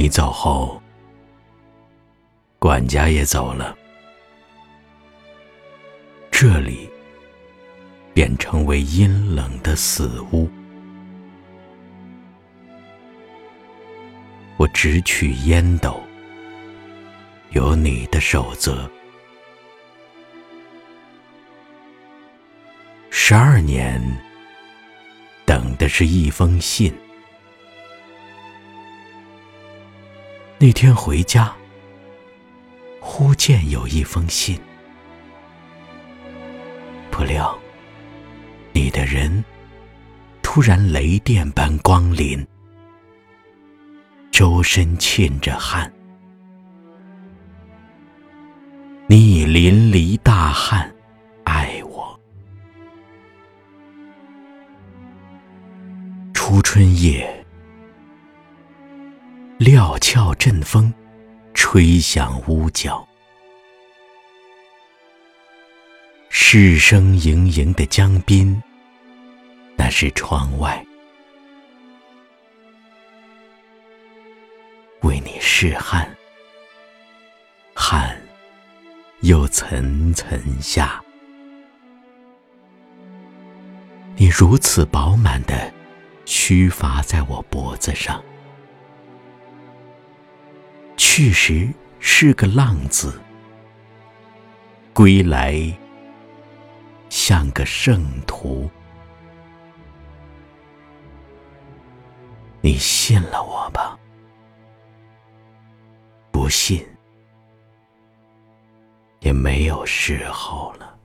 你走后，管家也走了，这里便成为阴冷的死屋。我只取烟斗，有你的守则。十二年，等的是一封信。那天回家，忽见有一封信，不料你的人突然雷电般光临，周身沁着汗，你已淋漓大汗，爱我。初春夜。料峭阵风，吹响屋角。市声盈盈的江滨，那是窗外。为你拭汗，汗又层层下。你如此饱满的须发在我脖子上。去时是个浪子，归来像个圣徒。你信了我吧？不信，也没有时候了。